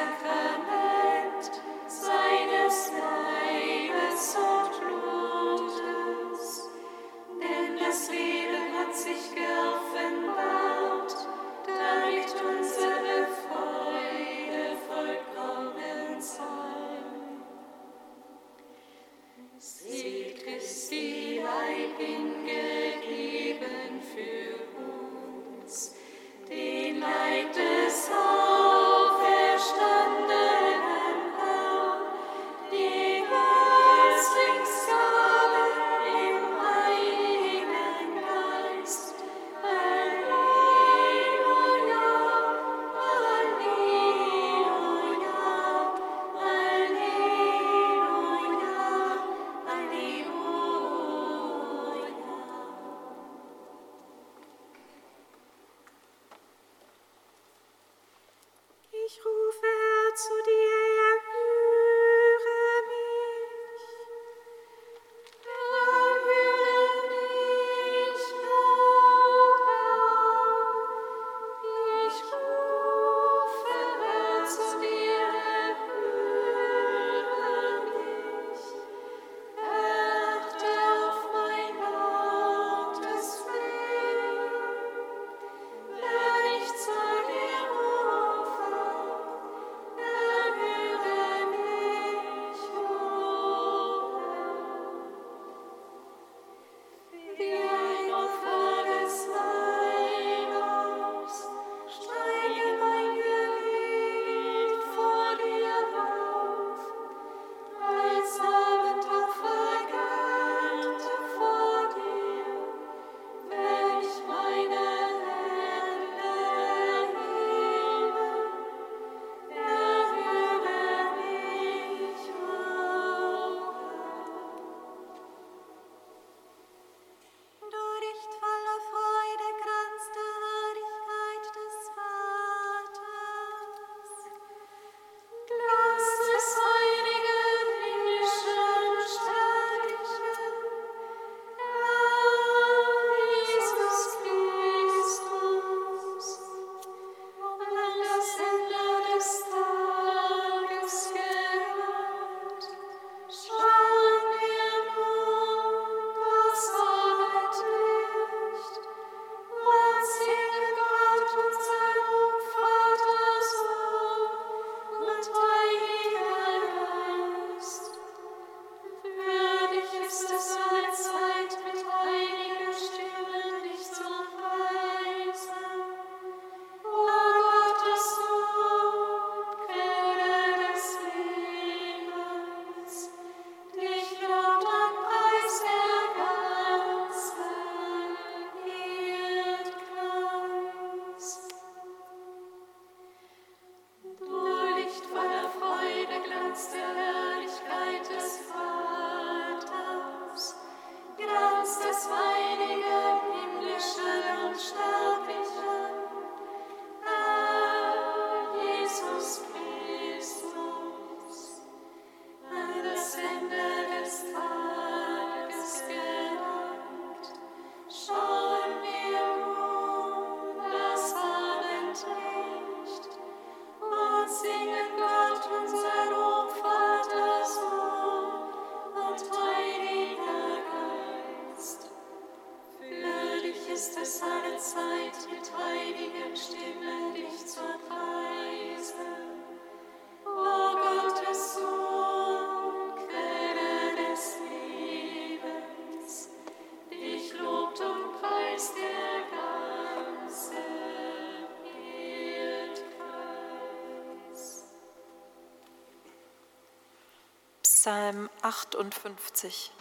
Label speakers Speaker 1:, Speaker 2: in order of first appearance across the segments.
Speaker 1: Sacrament.
Speaker 2: Psalm 58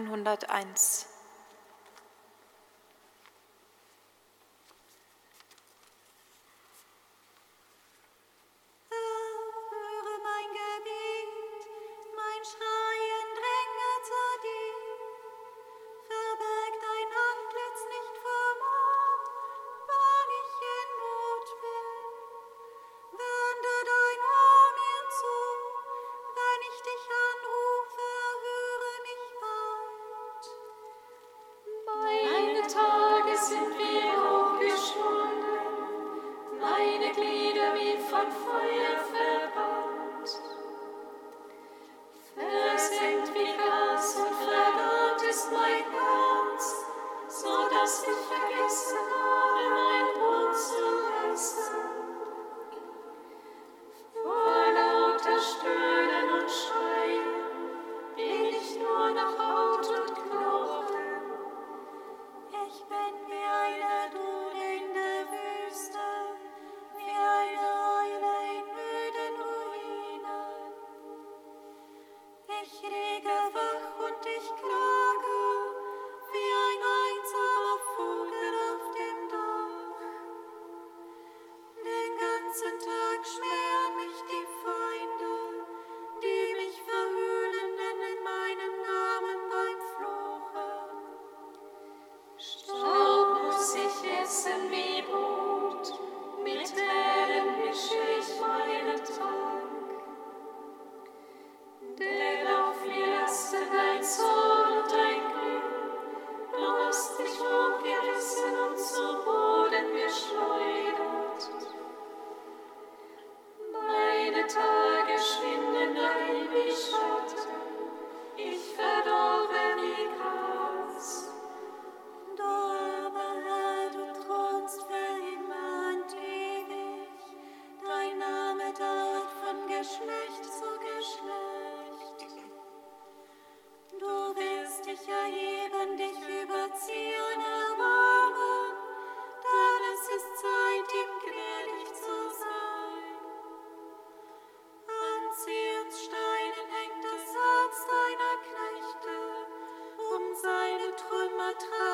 Speaker 2: 101. time.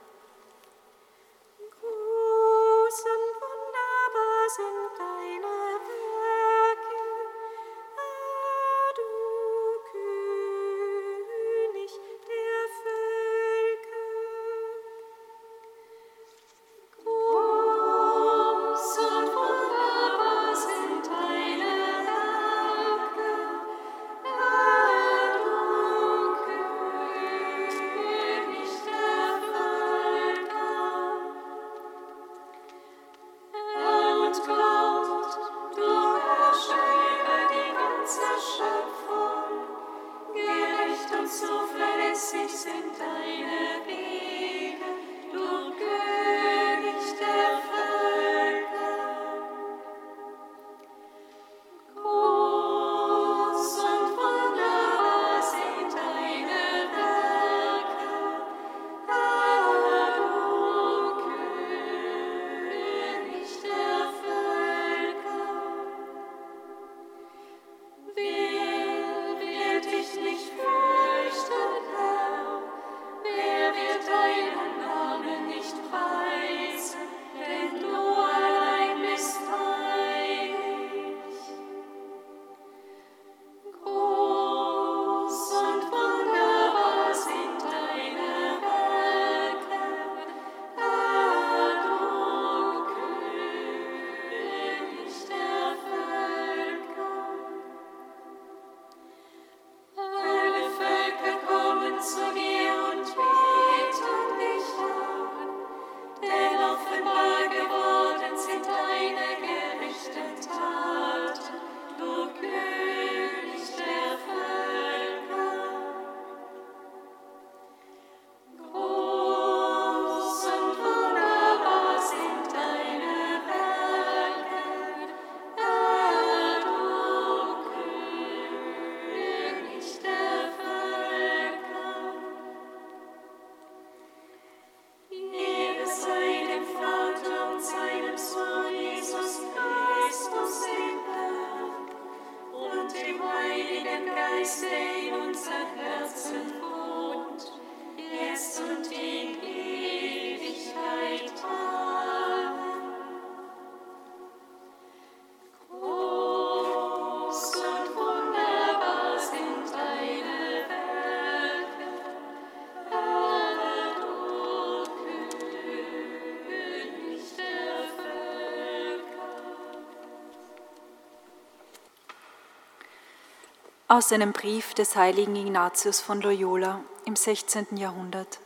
Speaker 3: Aus einem Brief des heiligen Ignatius von Loyola im 16. Jahrhundert.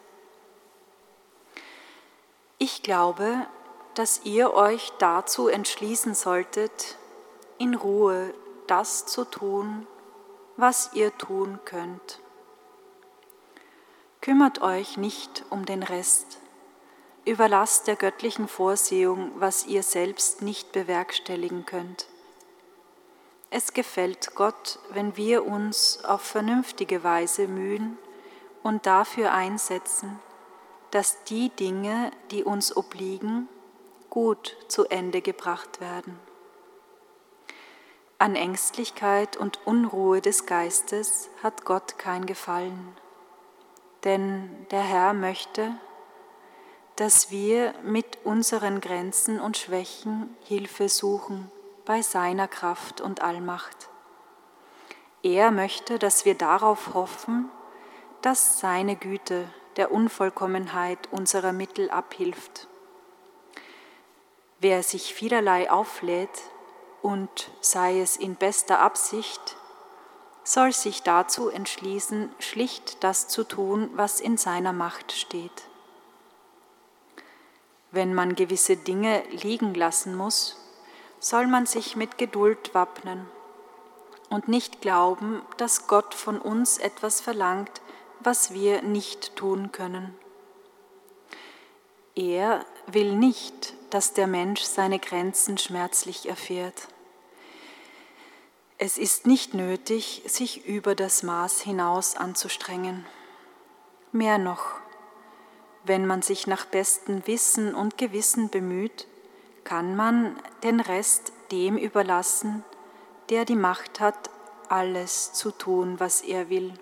Speaker 3: Ich glaube, dass ihr euch dazu entschließen solltet, in Ruhe das zu tun, was ihr tun könnt. Kümmert euch nicht um den Rest, überlasst der göttlichen Vorsehung, was ihr selbst nicht bewerkstelligen könnt. Es gefällt Gott, wenn wir uns auf vernünftige Weise mühen und dafür einsetzen, dass die Dinge, die uns obliegen, gut zu Ende gebracht werden. An Ängstlichkeit und Unruhe des Geistes hat Gott kein Gefallen, denn der Herr möchte, dass wir mit unseren Grenzen und Schwächen Hilfe suchen bei seiner Kraft und Allmacht. Er möchte, dass wir darauf hoffen, dass seine Güte der Unvollkommenheit unserer Mittel abhilft. Wer sich vielerlei auflädt und sei es in bester Absicht, soll sich dazu entschließen, schlicht das zu tun, was in seiner Macht steht. Wenn man gewisse Dinge liegen lassen muss, soll man sich mit Geduld wappnen und nicht glauben, dass Gott von uns etwas verlangt, was wir nicht tun können. Er will nicht, dass der Mensch seine Grenzen schmerzlich erfährt. Es ist nicht nötig, sich über das Maß hinaus anzustrengen. Mehr noch, wenn man sich nach bestem Wissen und Gewissen bemüht, kann man den Rest dem überlassen, der die Macht hat, alles zu tun, was er will.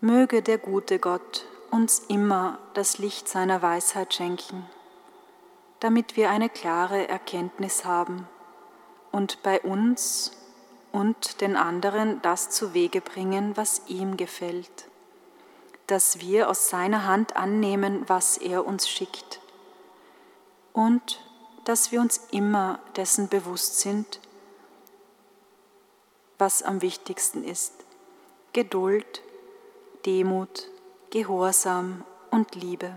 Speaker 3: Möge der gute Gott uns immer das Licht seiner Weisheit schenken, damit wir eine klare Erkenntnis haben und bei uns und den anderen das zu Wege bringen, was ihm gefällt, dass wir aus seiner Hand annehmen, was er uns schickt und dass wir uns immer dessen bewusst sind, was am wichtigsten ist. Geduld, Demut, Gehorsam und Liebe.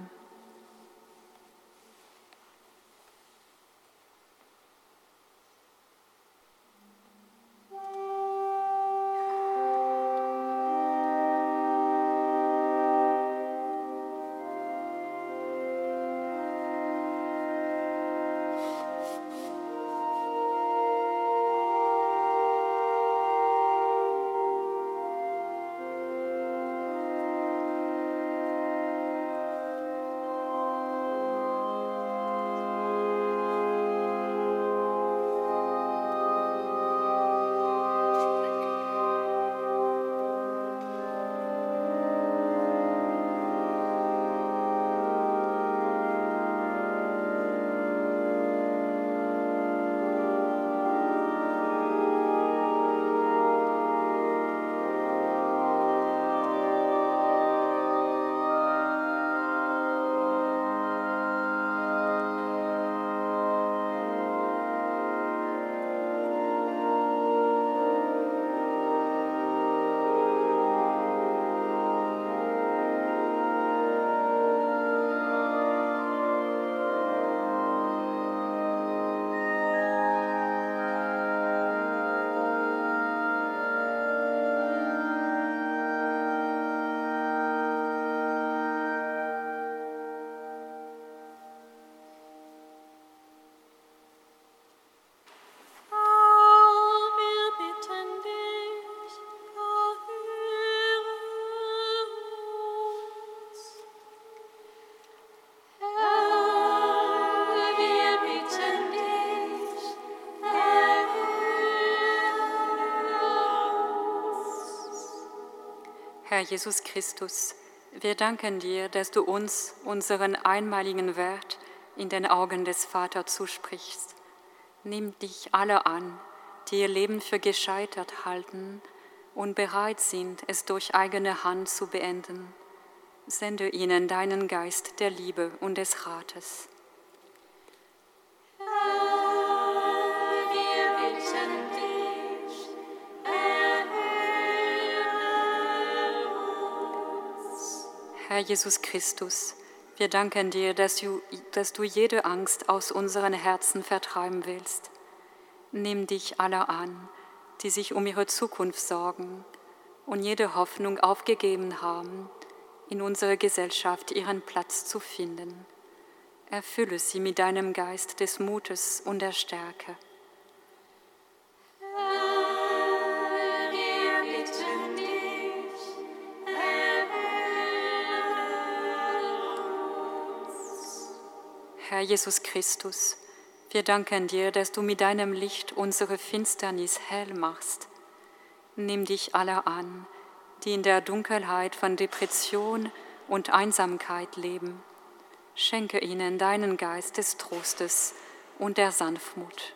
Speaker 4: Herr Jesus Christus, wir danken dir, dass du uns unseren einmaligen Wert in den Augen des Vaters zusprichst. Nimm dich alle an, die ihr Leben für gescheitert halten und bereit sind, es durch eigene Hand zu beenden. Sende ihnen deinen Geist der Liebe und des Rates. Herr Jesus Christus, wir danken dir, dass du, dass du jede Angst aus unseren Herzen vertreiben willst. Nimm dich alle an, die sich um ihre Zukunft sorgen und jede Hoffnung aufgegeben haben, in unserer Gesellschaft ihren Platz zu finden. Erfülle sie mit deinem Geist des Mutes und der Stärke. Herr Jesus Christus, wir danken dir, dass du mit deinem Licht unsere Finsternis hell machst. Nimm dich alle an, die in der Dunkelheit von Depression und Einsamkeit leben. Schenke ihnen deinen Geist des Trostes und der Sanftmut.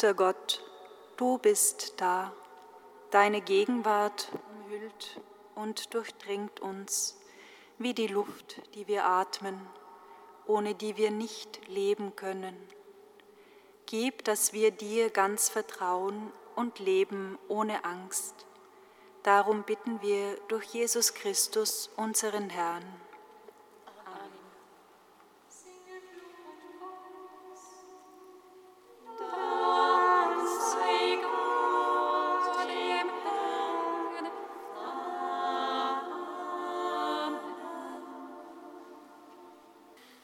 Speaker 3: Guter Gott, du bist da, deine Gegenwart umhüllt und durchdringt uns wie die Luft, die wir atmen, ohne die wir nicht leben können. Gib, dass wir dir ganz vertrauen und leben ohne Angst. Darum bitten wir durch Jesus Christus, unseren Herrn.